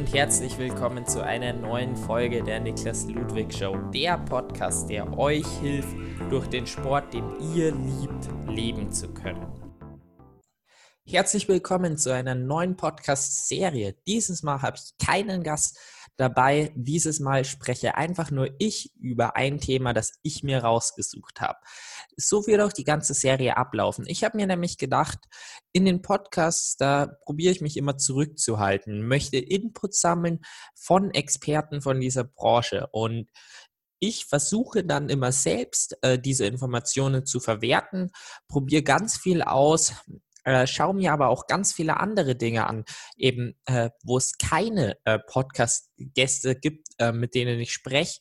und herzlich willkommen zu einer neuen Folge der Niklas Ludwig Show, der Podcast, der euch hilft, durch den Sport, den ihr liebt, leben zu können. Herzlich willkommen zu einer neuen Podcast-Serie. Dieses Mal habe ich keinen Gast dabei. Dieses Mal spreche einfach nur ich über ein Thema, das ich mir rausgesucht habe. So wird auch die ganze Serie ablaufen. Ich habe mir nämlich gedacht, in den Podcasts, da probiere ich mich immer zurückzuhalten, möchte Input sammeln von Experten von dieser Branche und ich versuche dann immer selbst äh, diese Informationen zu verwerten, probiere ganz viel aus, äh, schaue mir aber auch ganz viele andere Dinge an, eben äh, wo es keine äh, Podcast-Gäste gibt, äh, mit denen ich spreche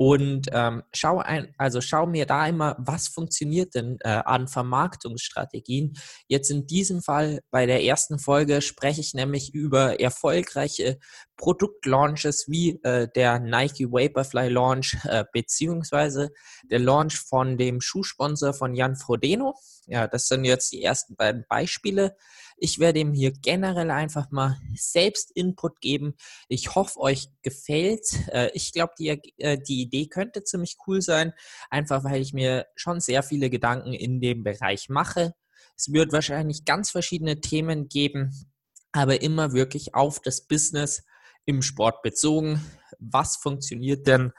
und ähm, schau ein, also schau mir da immer, was funktioniert denn äh, an Vermarktungsstrategien. Jetzt in diesem Fall bei der ersten Folge spreche ich nämlich über erfolgreiche Produktlaunches wie äh, der Nike Vaporfly Launch äh, beziehungsweise der Launch von dem Schuhsponsor von Jan Frodeno. Ja, das sind jetzt die ersten beiden Beispiele. Ich werde ihm hier generell einfach mal selbst Input geben. Ich hoffe, euch gefällt. Äh, ich glaube, die, äh, die Idee könnte ziemlich cool sein, einfach weil ich mir schon sehr viele Gedanken in dem Bereich mache. Es wird wahrscheinlich ganz verschiedene Themen geben, aber immer wirklich auf das Business im Sport bezogen. Was funktioniert denn?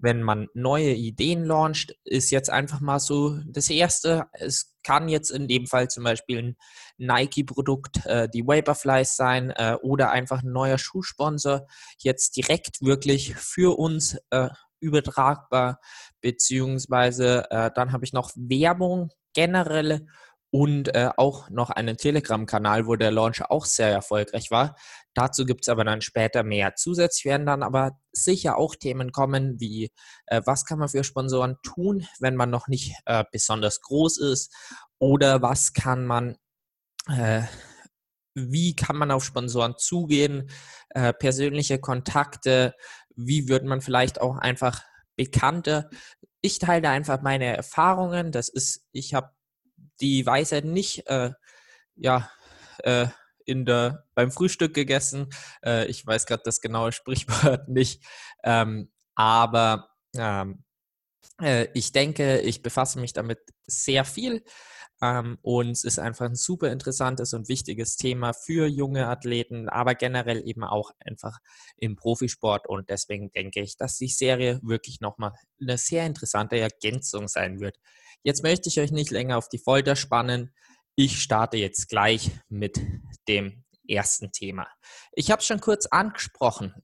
Wenn man neue Ideen launcht, ist jetzt einfach mal so das Erste. Es kann jetzt in dem Fall zum Beispiel ein Nike-Produkt, äh, die Vaporflies sein äh, oder einfach ein neuer Schuhsponsor, jetzt direkt wirklich für uns äh, übertragbar, beziehungsweise äh, dann habe ich noch Werbung generell und äh, auch noch einen Telegram-Kanal, wo der Launch auch sehr erfolgreich war. Dazu gibt es aber dann später mehr. Zusätzlich werden dann aber sicher auch Themen kommen, wie äh, was kann man für Sponsoren tun, wenn man noch nicht äh, besonders groß ist oder was kann man, äh, wie kann man auf Sponsoren zugehen, äh, persönliche Kontakte, wie wird man vielleicht auch einfach bekannter. Ich teile einfach meine Erfahrungen. Das ist, ich habe die Weisheit nicht, äh, ja, äh, in der, beim Frühstück gegessen. Äh, ich weiß gerade das genaue Sprichwort nicht. Ähm, aber ähm, äh, ich denke, ich befasse mich damit sehr viel. Ähm, und es ist einfach ein super interessantes und wichtiges Thema für junge Athleten, aber generell eben auch einfach im Profisport. Und deswegen denke ich, dass die Serie wirklich nochmal eine sehr interessante Ergänzung sein wird. Jetzt möchte ich euch nicht länger auf die Folter spannen. Ich starte jetzt gleich mit dem ersten Thema. Ich habe es schon kurz angesprochen.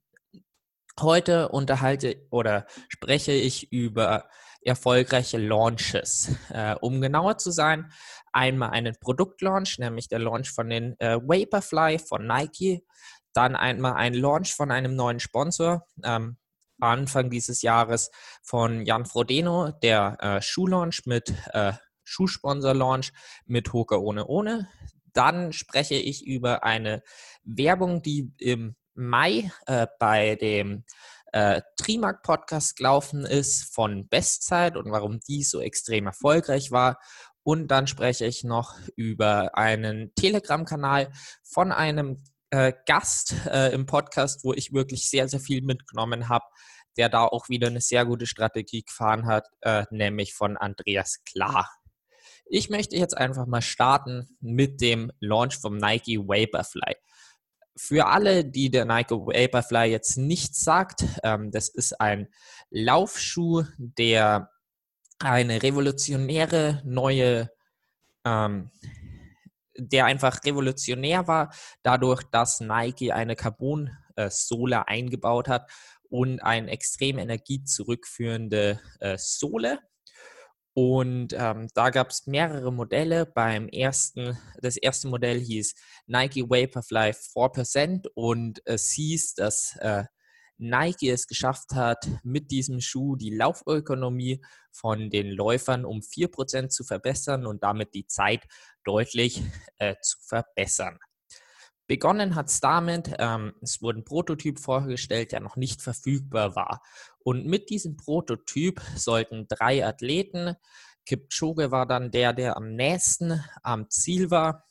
Heute unterhalte oder spreche ich über erfolgreiche Launches. Äh, um genauer zu sein, einmal einen Produktlaunch, nämlich der Launch von den äh, Vaporfly von Nike, dann einmal ein Launch von einem neuen Sponsor. Ähm, Anfang dieses Jahres von Jan Frodeno, der äh, Schuhlaunch mit äh, Schuhsponsor-Launch mit Hoka ohne ohne. Dann spreche ich über eine Werbung, die im Mai äh, bei dem äh, Trimark Podcast gelaufen ist von Bestzeit und warum die so extrem erfolgreich war. Und dann spreche ich noch über einen Telegram-Kanal von einem äh, Gast äh, im Podcast, wo ich wirklich sehr, sehr viel mitgenommen habe, der da auch wieder eine sehr gute Strategie gefahren hat, äh, nämlich von Andreas Klar. Ich möchte jetzt einfach mal starten mit dem Launch vom Nike Vaporfly für alle, die der Nike Vaporfly jetzt nicht sagt, ähm, das ist ein Laufschuh, der eine revolutionäre neue, ähm, der einfach revolutionär war, dadurch, dass Nike eine Carbon-Sohle eingebaut hat und eine extrem energiezurückführende äh, Sohle. Und ähm, da gab es mehrere Modelle. Beim ersten, das erste Modell hieß Nike Vaporfly 4% und es hieß, dass äh, Nike es geschafft hat, mit diesem Schuh die Laufökonomie von den Läufern um 4% zu verbessern und damit die Zeit deutlich äh, zu verbessern. Begonnen hat es damit, ähm, es wurde ein Prototyp vorgestellt, der noch nicht verfügbar war. Und mit diesem Prototyp sollten drei Athleten, Kipchoge war dann der, der am nächsten am Ziel war,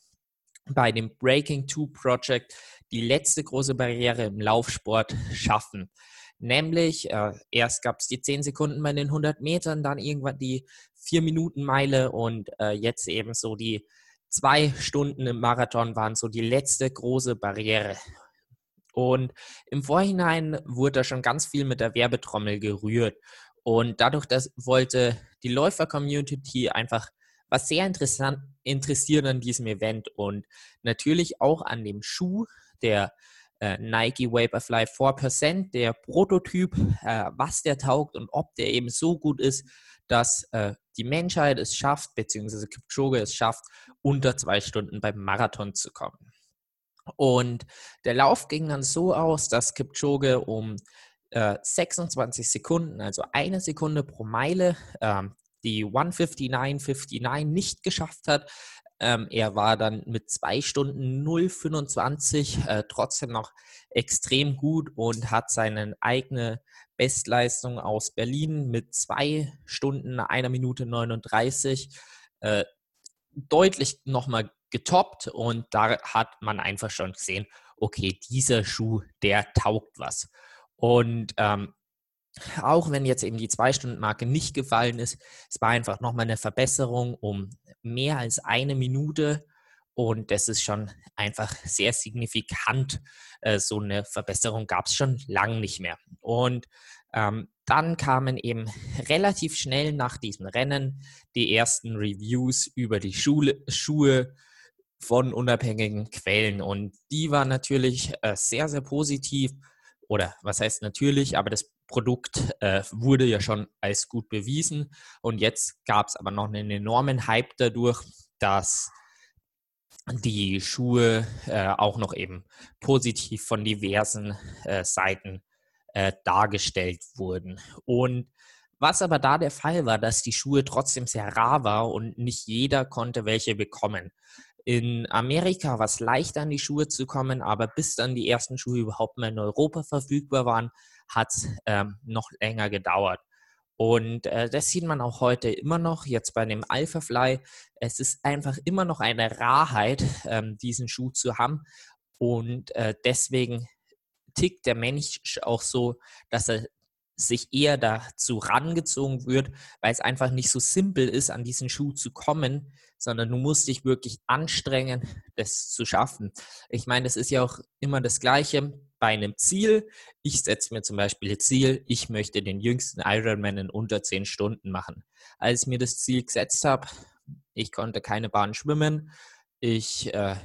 bei dem Breaking Two Project die letzte große Barriere im Laufsport schaffen. Nämlich, äh, erst gab es die 10 Sekunden bei den 100 Metern, dann irgendwann die 4-Minuten-Meile und äh, jetzt eben so die zwei Stunden im Marathon waren so die letzte große Barriere. Und im Vorhinein wurde da schon ganz viel mit der Werbetrommel gerührt. Und dadurch, dass wollte die Läufer-Community einfach was sehr interessant interessiert an diesem Event und natürlich auch an dem Schuh, der äh, Nike Vaporfly 4%, der Prototyp, äh, was der taugt und ob der eben so gut ist, dass äh, die Menschheit es schafft, beziehungsweise Kipchoge es schafft, unter zwei Stunden beim Marathon zu kommen. Und der Lauf ging dann so aus, dass Kipchoge um äh, 26 Sekunden, also eine Sekunde pro Meile, ähm, die 159,59 nicht geschafft hat. Ähm, er war dann mit zwei Stunden 0,25 äh, trotzdem noch extrem gut und hat seine eigene Bestleistung aus Berlin mit zwei Stunden, einer Minute 39 äh, deutlich nochmal getoppt und da hat man einfach schon gesehen, okay, dieser Schuh, der taugt was. Und ähm, auch wenn jetzt eben die Zwei-Stunden-Marke nicht gefallen ist, es war einfach nochmal eine Verbesserung um mehr als eine Minute. Und das ist schon einfach sehr signifikant. Äh, so eine Verbesserung gab es schon lange nicht mehr. Und ähm, dann kamen eben relativ schnell nach diesem Rennen die ersten Reviews über die Schule, Schuhe von unabhängigen Quellen. Und die waren natürlich äh, sehr, sehr positiv. Oder was heißt natürlich, aber das Produkt äh, wurde ja schon als gut bewiesen. Und jetzt gab es aber noch einen enormen Hype dadurch, dass die Schuhe äh, auch noch eben positiv von diversen äh, Seiten äh, dargestellt wurden. Und was aber da der Fall war, dass die Schuhe trotzdem sehr rar war und nicht jeder konnte welche bekommen. In Amerika war es leicht, an die Schuhe zu kommen, aber bis dann die ersten Schuhe überhaupt mal in Europa verfügbar waren, hat es ähm, noch länger gedauert. Und äh, das sieht man auch heute immer noch, jetzt bei dem Alpha Fly. Es ist einfach immer noch eine Rarheit, ähm, diesen Schuh zu haben. Und äh, deswegen tickt der Mensch auch so, dass er sich eher dazu rangezogen wird, weil es einfach nicht so simpel ist, an diesen Schuh zu kommen, sondern du musst dich wirklich anstrengen, das zu schaffen. Ich meine, das ist ja auch immer das Gleiche bei einem Ziel. Ich setze mir zum Beispiel das Ziel, ich möchte den jüngsten Ironman in unter zehn Stunden machen. Als ich mir das Ziel gesetzt habe, ich konnte keine Bahn schwimmen, ich äh,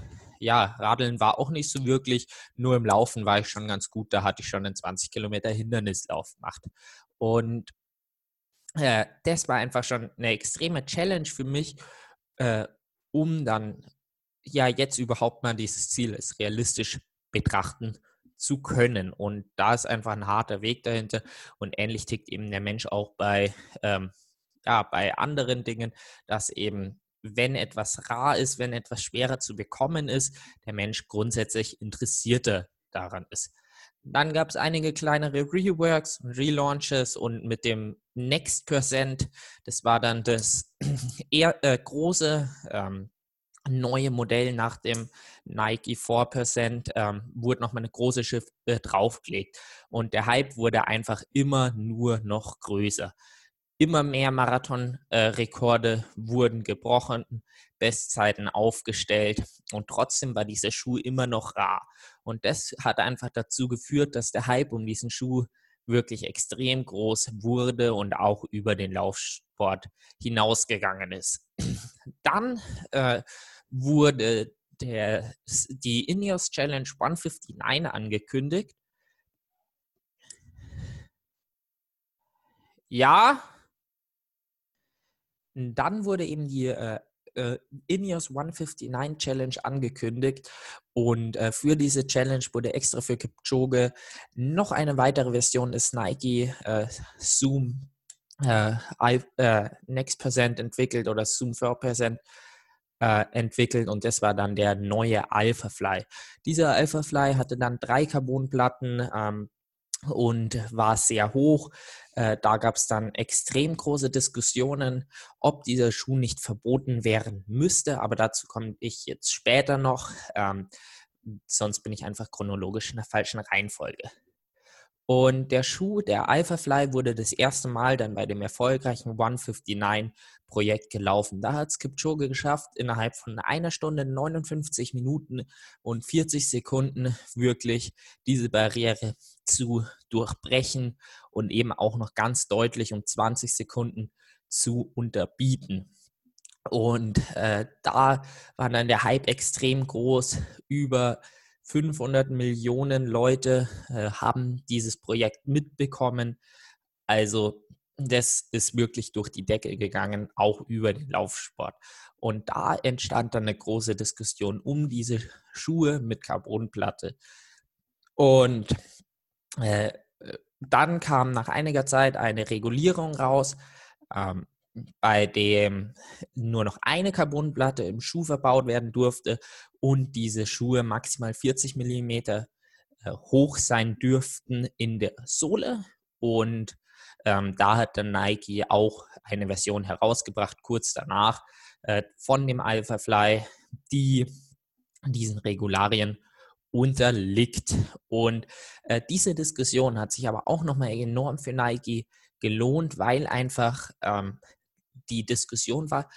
ja, Radeln war auch nicht so wirklich, nur im Laufen war ich schon ganz gut, da hatte ich schon einen 20 Kilometer Hindernislauf gemacht. Und äh, das war einfach schon eine extreme Challenge für mich, äh, um dann ja jetzt überhaupt mal dieses Ziel als realistisch betrachten zu können. Und da ist einfach ein harter Weg dahinter. Und ähnlich tickt eben der Mensch auch bei, ähm, ja, bei anderen Dingen, dass eben wenn etwas rar ist, wenn etwas schwerer zu bekommen ist, der Mensch grundsätzlich interessierter daran ist. Dann gab es einige kleinere Reworks, Relaunches und mit dem Next Percent, das war dann das eher äh, große ähm, neue Modell nach dem Nike 4%, ähm, wurde nochmal eine große Schiff äh, draufgelegt. Und der Hype wurde einfach immer nur noch größer. Immer mehr Marathonrekorde äh, wurden gebrochen, Bestzeiten aufgestellt und trotzdem war dieser Schuh immer noch rar. Und das hat einfach dazu geführt, dass der Hype um diesen Schuh wirklich extrem groß wurde und auch über den Laufsport hinausgegangen ist. Dann äh, wurde der, die Ineos Challenge 159 angekündigt. Ja, dann wurde eben die äh, äh, Ineos 159 Challenge angekündigt und äh, für diese Challenge wurde extra für Kipchoge noch eine weitere Version des Nike äh, Zoom äh, äh, Next Percent entwickelt oder Zoom 4% äh, entwickelt und das war dann der neue Alpha Fly. Dieser Alpha Fly hatte dann drei Carbonplatten ähm, und war sehr hoch. Äh, da gab es dann extrem große Diskussionen, ob dieser Schuh nicht verboten werden müsste, aber dazu komme ich jetzt später noch. Ähm, sonst bin ich einfach chronologisch in der falschen Reihenfolge. Und der Schuh, der Alphafly, wurde das erste Mal dann bei dem erfolgreichen 159-Projekt gelaufen. Da hat es Kipchoge geschafft, innerhalb von einer Stunde, 59 Minuten und 40 Sekunden wirklich diese Barriere zu durchbrechen und eben auch noch ganz deutlich um 20 Sekunden zu unterbieten. Und äh, da war dann der Hype extrem groß über 500 Millionen Leute äh, haben dieses Projekt mitbekommen. Also das ist wirklich durch die Decke gegangen, auch über den Laufsport. Und da entstand dann eine große Diskussion um diese Schuhe mit Carbonplatte. Und äh, dann kam nach einiger Zeit eine Regulierung raus, ähm, bei dem nur noch eine Carbonplatte im Schuh verbaut werden durfte und diese Schuhe maximal 40 mm äh, hoch sein dürften in der Sohle. Und ähm, da hat dann Nike auch eine Version herausgebracht, kurz danach, äh, von dem Alpha Fly, die diesen Regularien unterliegt. Und äh, diese Diskussion hat sich aber auch nochmal enorm für Nike gelohnt, weil einfach ähm, die Diskussion war,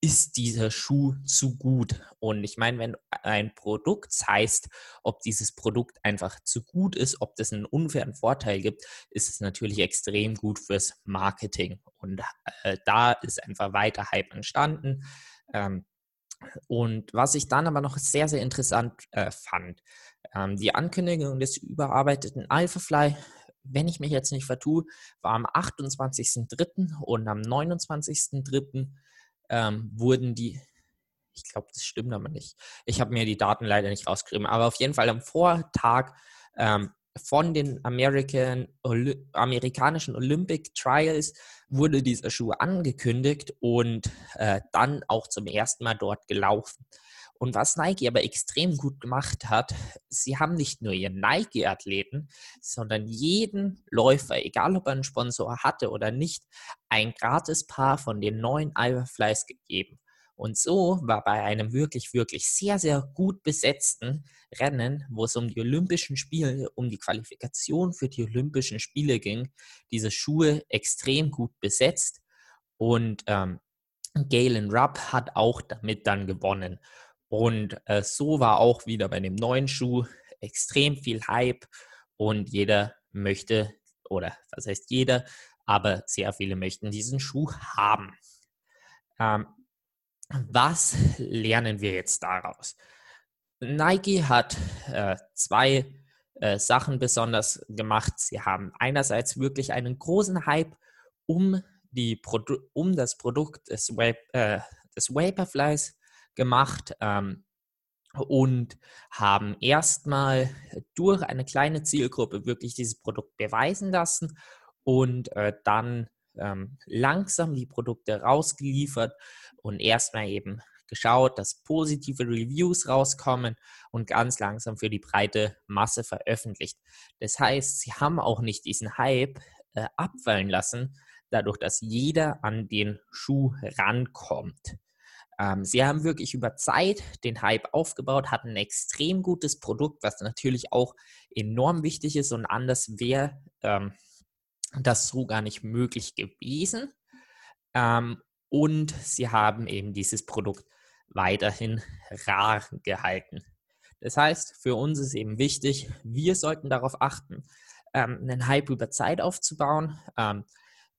ist dieser Schuh zu gut? Und ich meine, wenn ein Produkt heißt, ob dieses Produkt einfach zu gut ist, ob das einen unfairen Vorteil gibt, ist es natürlich extrem gut fürs Marketing. Und äh, da ist einfach weiter Hype entstanden. Ähm, und was ich dann aber noch sehr, sehr interessant äh, fand, ähm, die Ankündigung des überarbeiteten Alphafly wenn ich mich jetzt nicht vertue, war am 28.03. und am 29.03. Ähm, wurden die, ich glaube, das stimmt aber nicht. Ich habe mir die Daten leider nicht rausgeschrieben, aber auf jeden Fall am Vortag ähm, von den American, Oli amerikanischen Olympic Trials wurde dieser Schuh angekündigt und äh, dann auch zum ersten Mal dort gelaufen. Und was Nike aber extrem gut gemacht hat, sie haben nicht nur ihren Nike-Athleten, sondern jeden Läufer, egal ob er einen Sponsor hatte oder nicht, ein gratis Paar von den neuen Alpha gegeben. Und so war bei einem wirklich, wirklich sehr, sehr gut besetzten Rennen, wo es um die Olympischen Spiele, um die Qualifikation für die Olympischen Spiele ging, diese Schuhe extrem gut besetzt. Und ähm, Galen Rupp hat auch damit dann gewonnen. Und äh, so war auch wieder bei dem neuen Schuh extrem viel Hype und jeder möchte, oder was heißt jeder, aber sehr viele möchten diesen Schuh haben. Ähm, was lernen wir jetzt daraus? Nike hat äh, zwei äh, Sachen besonders gemacht. Sie haben einerseits wirklich einen großen Hype um, die Produ um das Produkt des, Web, äh, des Vaporflies gemacht ähm, und haben erstmal durch eine kleine Zielgruppe wirklich dieses Produkt beweisen lassen und äh, dann ähm, langsam die Produkte rausgeliefert und erstmal eben geschaut, dass positive Reviews rauskommen und ganz langsam für die breite Masse veröffentlicht. Das heißt, sie haben auch nicht diesen Hype äh, abfallen lassen, dadurch, dass jeder an den Schuh rankommt. Ähm, sie haben wirklich über Zeit den Hype aufgebaut, hatten ein extrem gutes Produkt, was natürlich auch enorm wichtig ist und anders wäre ähm, das so gar nicht möglich gewesen. Ähm, und sie haben eben dieses Produkt weiterhin rar gehalten. Das heißt, für uns ist eben wichtig, wir sollten darauf achten, ähm, einen Hype über Zeit aufzubauen.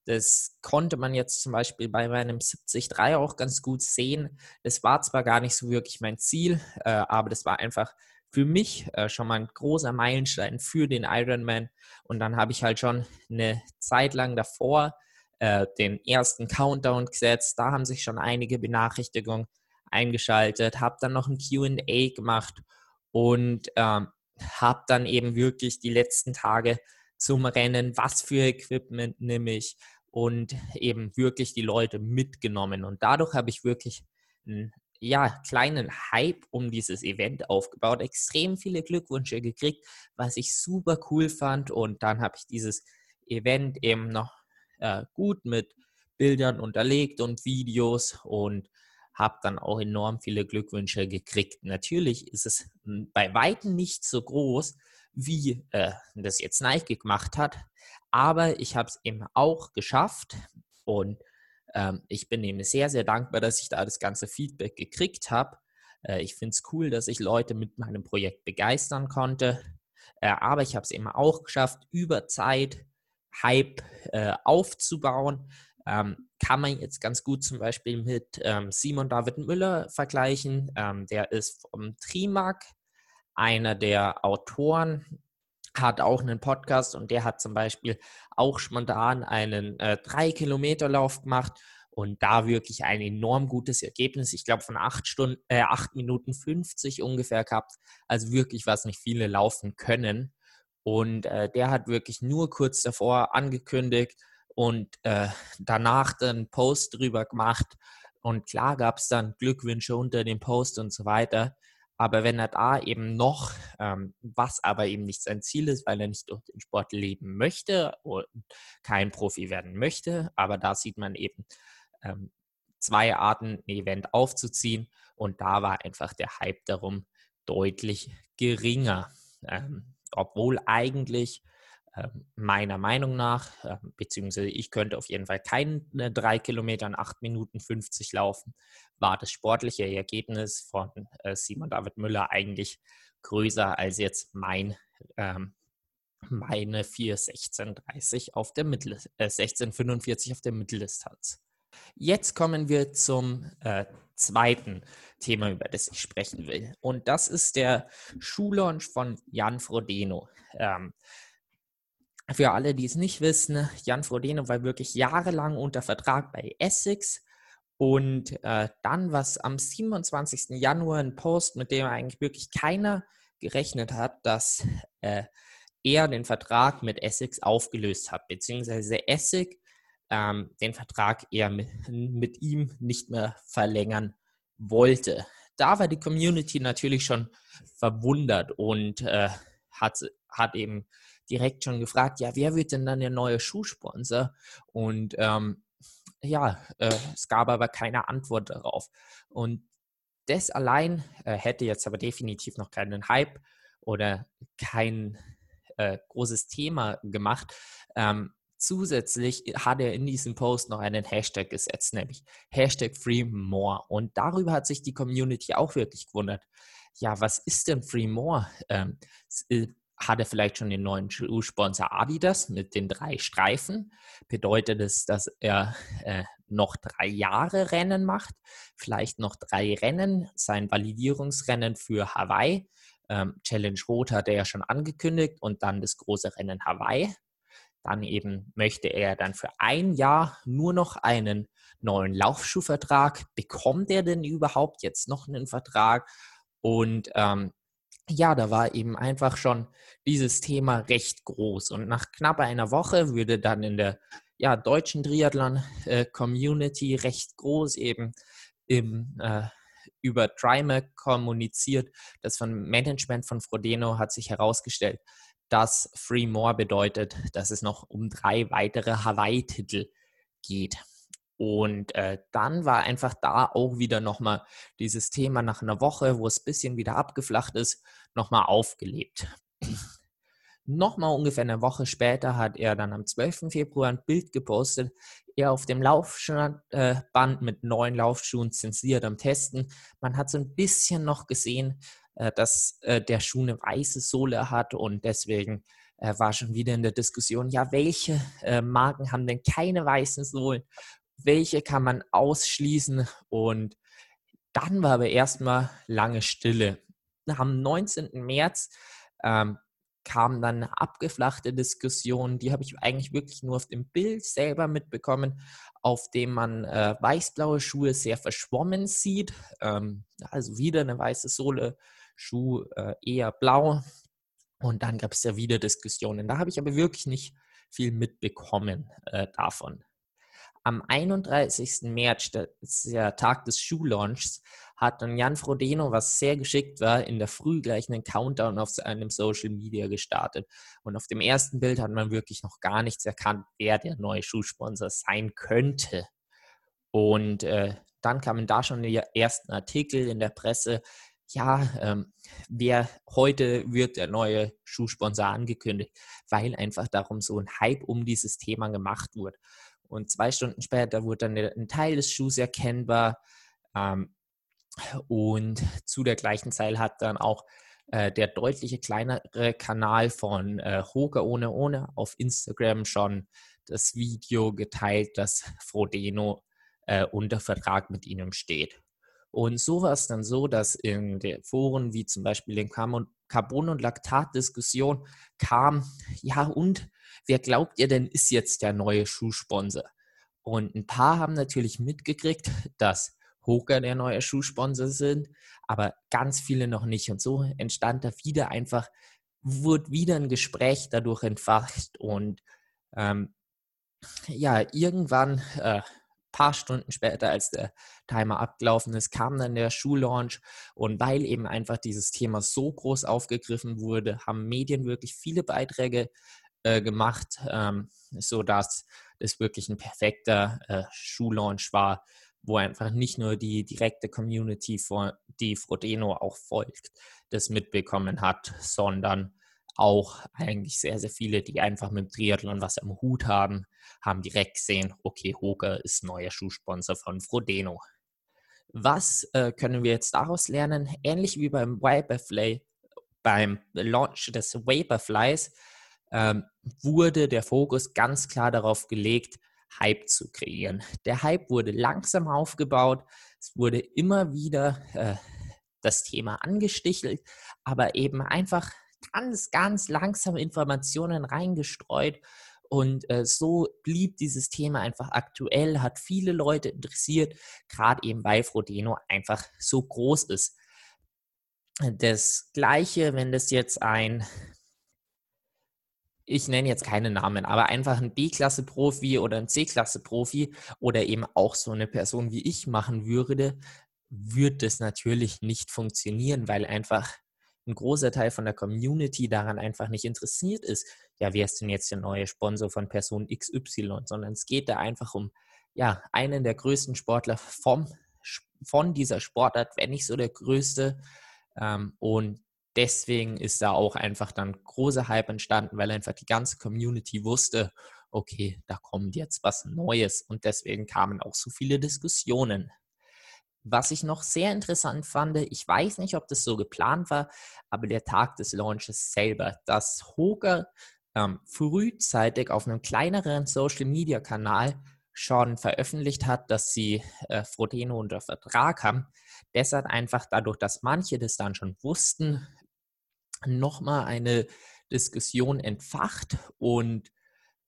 Das konnte man jetzt zum Beispiel bei meinem 73 auch ganz gut sehen. Das war zwar gar nicht so wirklich mein Ziel, äh, aber das war einfach für mich äh, schon mal ein großer Meilenstein für den Ironman. Und dann habe ich halt schon eine Zeit lang davor äh, den ersten Countdown gesetzt. Da haben sich schon einige Benachrichtigungen eingeschaltet, habe dann noch ein QA gemacht und ähm, habe dann eben wirklich die letzten Tage zum Rennen, was für Equipment nehme ich, und eben wirklich die Leute mitgenommen. Und dadurch habe ich wirklich einen ja, kleinen Hype um dieses Event aufgebaut, extrem viele Glückwünsche gekriegt, was ich super cool fand. Und dann habe ich dieses Event eben noch äh, gut mit Bildern unterlegt und Videos und habe dann auch enorm viele Glückwünsche gekriegt. Natürlich ist es bei weitem nicht so groß, wie äh, das jetzt Nike gemacht hat, aber ich habe es eben auch geschafft und ähm, ich bin eben sehr, sehr dankbar, dass ich da das ganze Feedback gekriegt habe. Äh, ich finde es cool, dass ich Leute mit meinem Projekt begeistern konnte, äh, aber ich habe es eben auch geschafft, über Zeit Hype äh, aufzubauen. Ähm, kann man jetzt ganz gut zum Beispiel mit ähm, Simon David Müller vergleichen. Ähm, der ist vom Trimark, einer der Autoren, hat auch einen Podcast und der hat zum Beispiel auch spontan einen äh, 3-Kilometer-Lauf gemacht und da wirklich ein enorm gutes Ergebnis. Ich glaube von 8 Stunden, äh, 8 Minuten 50 ungefähr gehabt. Also wirklich, was nicht viele laufen können. Und äh, der hat wirklich nur kurz davor angekündigt und äh, danach dann Post drüber gemacht. Und klar gab es dann Glückwünsche unter dem Post und so weiter. Aber wenn er da eben noch, ähm, was aber eben nicht sein Ziel ist, weil er nicht durch den Sport leben möchte und kein Profi werden möchte, aber da sieht man eben ähm, zwei Arten, ein Event aufzuziehen und da war einfach der Hype darum deutlich geringer. Ähm, obwohl eigentlich meiner Meinung nach, ähm, beziehungsweise ich könnte auf jeden Fall keine drei Kilometer in acht Minuten 50 laufen, war das sportliche Ergebnis von äh, Simon David Müller eigentlich größer als jetzt mein, ähm, meine 4,16,30 auf der Mittel, äh, 16,45 auf der Mitteldistanz. Jetzt kommen wir zum äh, zweiten Thema, über das ich sprechen will. Und das ist der Schuhlaunch von Jan Frodeno. Ähm, für alle, die es nicht wissen, Jan Frodeno war wirklich jahrelang unter Vertrag bei Essex und äh, dann, was am 27. Januar ein Post, mit dem eigentlich wirklich keiner gerechnet hat, dass äh, er den Vertrag mit Essex aufgelöst hat, beziehungsweise Essex ähm, den Vertrag eher mit, mit ihm nicht mehr verlängern wollte. Da war die Community natürlich schon verwundert und äh, hat, hat eben direkt schon gefragt, ja, wer wird denn dann der neue Schuhsponsor? Und ähm, ja, äh, es gab aber keine Antwort darauf. Und das allein äh, hätte jetzt aber definitiv noch keinen Hype oder kein äh, großes Thema gemacht. Ähm, zusätzlich hat er in diesem Post noch einen Hashtag gesetzt, nämlich Hashtag FreeMore. Und darüber hat sich die Community auch wirklich gewundert. Ja, was ist denn FreeMore? Ähm, hat er vielleicht schon den neuen Schuhsponsor Adidas mit den drei Streifen? Bedeutet es, dass er äh, noch drei Jahre Rennen macht? Vielleicht noch drei Rennen, sein Validierungsrennen für Hawaii. Ähm, Challenge Rot hat er ja schon angekündigt und dann das große Rennen Hawaii. Dann eben möchte er dann für ein Jahr nur noch einen neuen Laufschuhvertrag. Bekommt er denn überhaupt jetzt noch einen Vertrag? Und ähm, ja, da war eben einfach schon dieses Thema recht groß. Und nach knapp einer Woche würde dann in der ja, deutschen Triathlon-Community äh, recht groß eben im, äh, über Trimac kommuniziert. Das von Management von Frodeno hat sich herausgestellt, dass Free More bedeutet, dass es noch um drei weitere Hawaii-Titel geht. Und äh, dann war einfach da auch wieder nochmal dieses Thema nach einer Woche, wo es ein bisschen wieder abgeflacht ist, nochmal aufgelebt. nochmal ungefähr eine Woche später hat er dann am 12. Februar ein Bild gepostet, er auf dem Laufband äh, mit neuen Laufschuhen zensiert am Testen. Man hat so ein bisschen noch gesehen, äh, dass äh, der Schuh eine weiße Sohle hat und deswegen war schon wieder in der Diskussion, ja, welche Marken haben denn keine weißen Sohlen? welche kann man ausschließen und dann war aber erstmal lange Stille. Am 19. März ähm, kam dann eine abgeflachte Diskussion, die habe ich eigentlich wirklich nur auf dem Bild selber mitbekommen, auf dem man äh, weißblaue Schuhe sehr verschwommen sieht. Ähm, also wieder eine weiße Sohle, Schuh äh, eher blau. Und dann gab es ja wieder Diskussionen. Da habe ich aber wirklich nicht viel mitbekommen äh, davon. Am 31. März, das ist der Tag des Schuhlaunchs, hat dann Jan Frodeno, was sehr geschickt war, in der Früh gleich einen Countdown auf seinem Social Media gestartet. Und auf dem ersten Bild hat man wirklich noch gar nichts erkannt, wer der neue Schuhsponsor sein könnte. Und äh, dann kamen da schon die ersten Artikel in der Presse. Ja, ähm, wer heute wird der neue Schuhsponsor angekündigt, weil einfach darum so ein Hype um dieses Thema gemacht wurde. Und zwei Stunden später wurde dann ein Teil des Schuhs erkennbar. Ähm, und zu der gleichen Zeit hat dann auch äh, der deutliche kleinere Kanal von äh, Hoga ohne ohne auf Instagram schon das Video geteilt, dass Frodeno äh, unter Vertrag mit ihnen steht. Und so war es dann so, dass in den Foren wie zum Beispiel in Carbon- und Laktat-Diskussion kam, ja und, wer glaubt ihr denn ist jetzt der neue Schuhsponsor? Und ein paar haben natürlich mitgekriegt, dass Hoka der neue Schuhsponsor sind, aber ganz viele noch nicht. Und so entstand da wieder einfach, wurde wieder ein Gespräch dadurch entfacht und ähm, ja, irgendwann äh, paar Stunden später, als der Timer abgelaufen ist, kam dann der Schuhlaunch und weil eben einfach dieses Thema so groß aufgegriffen wurde, haben Medien wirklich viele Beiträge äh, gemacht, ähm, sodass es wirklich ein perfekter äh, Schuhlaunch war, wo einfach nicht nur die direkte Community, die Frodeno auch folgt, das mitbekommen hat, sondern auch eigentlich sehr, sehr viele, die einfach mit dem Triathlon was am Hut haben, haben direkt gesehen, okay, Hoger ist neuer Schuhsponsor von Frodeno. Was äh, können wir jetzt daraus lernen? Ähnlich wie beim Vaporfly, beim Launch des Vaporflies, ähm, wurde der Fokus ganz klar darauf gelegt, Hype zu kreieren. Der Hype wurde langsam aufgebaut, es wurde immer wieder äh, das Thema angestichelt, aber eben einfach ganz, ganz langsam Informationen reingestreut. Und äh, so blieb dieses Thema einfach aktuell, hat viele Leute interessiert, gerade eben weil Frodeno einfach so groß ist. Das gleiche, wenn das jetzt ein, ich nenne jetzt keine Namen, aber einfach ein B-Klasse-Profi oder ein C-Klasse-Profi oder eben auch so eine Person wie ich machen würde, wird das natürlich nicht funktionieren, weil einfach ein großer Teil von der Community daran einfach nicht interessiert ist, ja, wer ist denn jetzt der neue Sponsor von Person XY, sondern es geht da einfach um, ja, einen der größten Sportler vom, von dieser Sportart, wenn nicht so der größte. Ähm, und deswegen ist da auch einfach dann großer Hype entstanden, weil einfach die ganze Community wusste, okay, da kommt jetzt was Neues und deswegen kamen auch so viele Diskussionen. Was ich noch sehr interessant fand, ich weiß nicht, ob das so geplant war, aber der Tag des Launches selber, dass Hoger ähm, frühzeitig auf einem kleineren Social-Media-Kanal schon veröffentlicht hat, dass sie äh, Frodeno unter Vertrag haben. Das hat einfach dadurch, dass manche das dann schon wussten, nochmal eine Diskussion entfacht und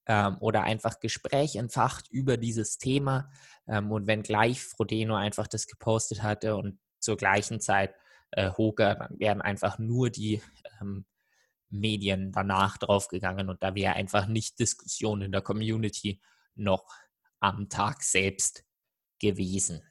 ähm, oder einfach Gespräch entfacht über dieses Thema. Ähm, und wenn gleich Frodeno einfach das gepostet hatte und zur gleichen Zeit äh, Hoger, dann wären einfach nur die ähm, Medien danach draufgegangen und da wäre einfach nicht Diskussion in der Community noch am Tag selbst gewesen.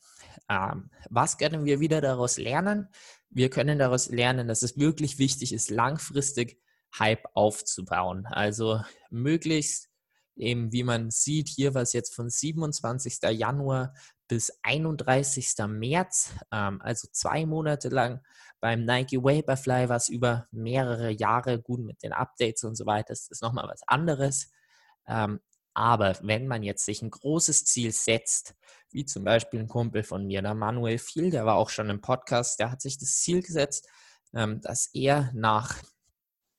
Ähm, was können wir wieder daraus lernen? Wir können daraus lernen, dass es wirklich wichtig ist, langfristig Hype aufzubauen. Also möglichst eben wie man sieht, hier war es jetzt von 27. Januar bis 31. März, ähm, also zwei Monate lang. Beim Nike Vaporfly war es über mehrere Jahre gut mit den Updates und so weiter. Das ist nochmal was anderes. Ähm, aber wenn man jetzt sich ein großes Ziel setzt, wie zum Beispiel ein Kumpel von mir, der Manuel Viel, der war auch schon im Podcast, der hat sich das Ziel gesetzt, ähm, dass er nach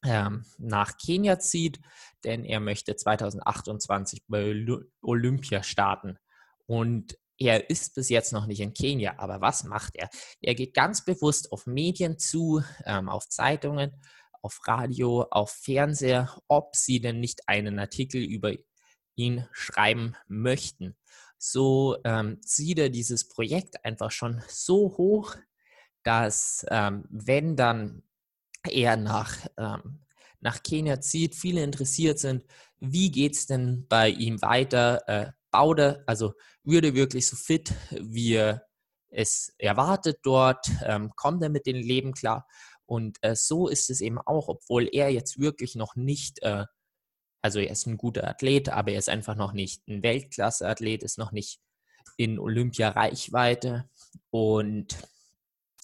ähm, nach Kenia zieht, denn er möchte 2028 bei Olympia starten. Und er ist bis jetzt noch nicht in Kenia, aber was macht er? Er geht ganz bewusst auf Medien zu, ähm, auf Zeitungen, auf Radio, auf Fernseher, ob sie denn nicht einen Artikel über ihn schreiben möchten. So ähm, zieht er dieses Projekt einfach schon so hoch, dass ähm, wenn dann er nach, ähm, nach Kenia zieht, viele interessiert sind, wie geht es denn bei ihm weiter? Äh, Baude, also würde wirklich so fit, wie er es erwartet dort, ähm, kommt er mit dem Leben klar. Und äh, so ist es eben auch, obwohl er jetzt wirklich noch nicht, äh, also er ist ein guter Athlet, aber er ist einfach noch nicht ein Weltklasse-Athlet, ist noch nicht in Olympia-Reichweite. Und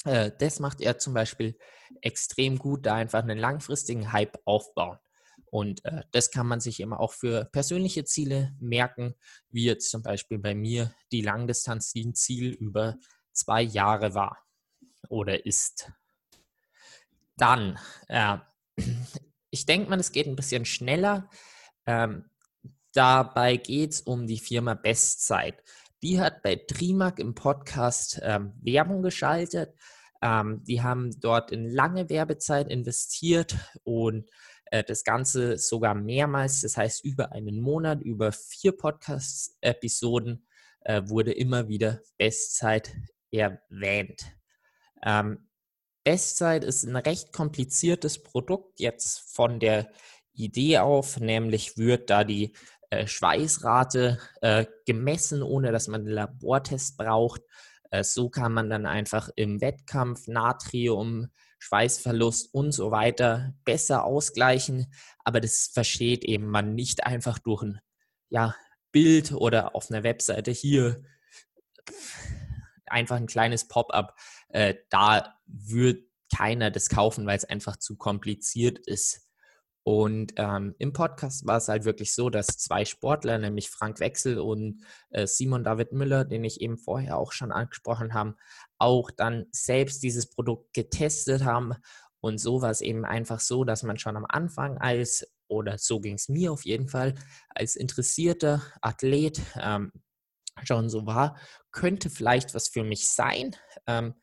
äh, das macht er zum Beispiel extrem gut, da einfach einen langfristigen Hype aufbauen. Und äh, das kann man sich immer auch für persönliche Ziele merken, wie jetzt zum Beispiel bei mir die Langdistanz, die ein Ziel über zwei Jahre war oder ist. Dann, äh, ich denke mal, es geht ein bisschen schneller. Ähm, dabei geht es um die Firma Bestzeit. Die hat bei Trimark im Podcast ähm, Werbung geschaltet. Ähm, die haben dort in lange Werbezeit investiert und äh, das Ganze sogar mehrmals, das heißt über einen Monat, über vier Podcast-Episoden äh, wurde immer wieder Bestzeit erwähnt. Ähm, Bestzeit ist ein recht kompliziertes Produkt jetzt von der Idee auf, nämlich wird da die äh, Schweißrate äh, gemessen, ohne dass man einen Labortest braucht. Äh, so kann man dann einfach im Wettkampf Natrium, Schweißverlust und so weiter besser ausgleichen. Aber das versteht eben man nicht einfach durch ein ja, Bild oder auf einer Webseite hier einfach ein kleines Pop-up. Äh, da wird keiner das kaufen, weil es einfach zu kompliziert ist. Und ähm, im Podcast war es halt wirklich so, dass zwei Sportler, nämlich Frank Wechsel und äh, Simon David Müller, den ich eben vorher auch schon angesprochen habe, auch dann selbst dieses Produkt getestet haben. Und so war es eben einfach so, dass man schon am Anfang als, oder so ging es mir auf jeden Fall, als interessierter Athlet ähm, schon so war, könnte vielleicht was für mich sein. Ähm,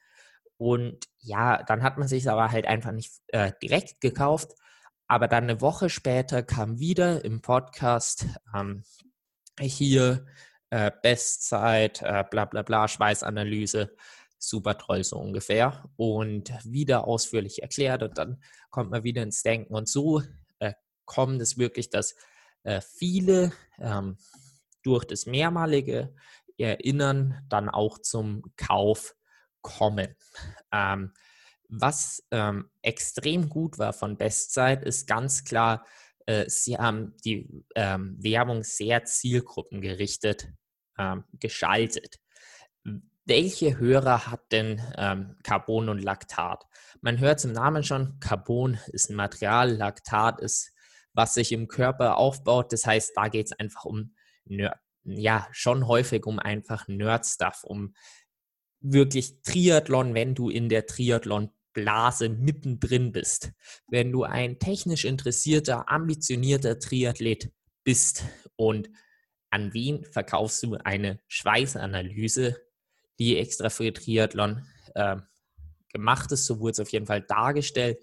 und ja, dann hat man sich aber halt einfach nicht äh, direkt gekauft aber dann eine Woche später kam wieder im Podcast ähm, hier äh, Bestzeit, äh, bla bla bla, Schweißanalyse, super toll so ungefähr. Und wieder ausführlich erklärt und dann kommt man wieder ins Denken. Und so äh, kommt es wirklich, dass äh, viele ähm, durch das mehrmalige Erinnern dann auch zum Kauf kommen. Ähm, was ähm, extrem gut war von Bestzeit, ist ganz klar, äh, sie haben die ähm, Werbung sehr zielgruppengerichtet ähm, geschaltet. Welche Hörer hat denn ähm, Carbon und Laktat? Man hört es im Namen schon, Carbon ist ein Material, Laktat ist, was sich im Körper aufbaut. Das heißt, da geht es einfach um, ja, schon häufig um einfach Nerd-Stuff, um wirklich Triathlon, wenn du in der Triathlon Blase mittendrin bist. Wenn du ein technisch interessierter, ambitionierter Triathlet bist und an wen verkaufst du eine Schweißanalyse, die extra für Triathlon äh, gemacht ist, so wurde es auf jeden Fall dargestellt,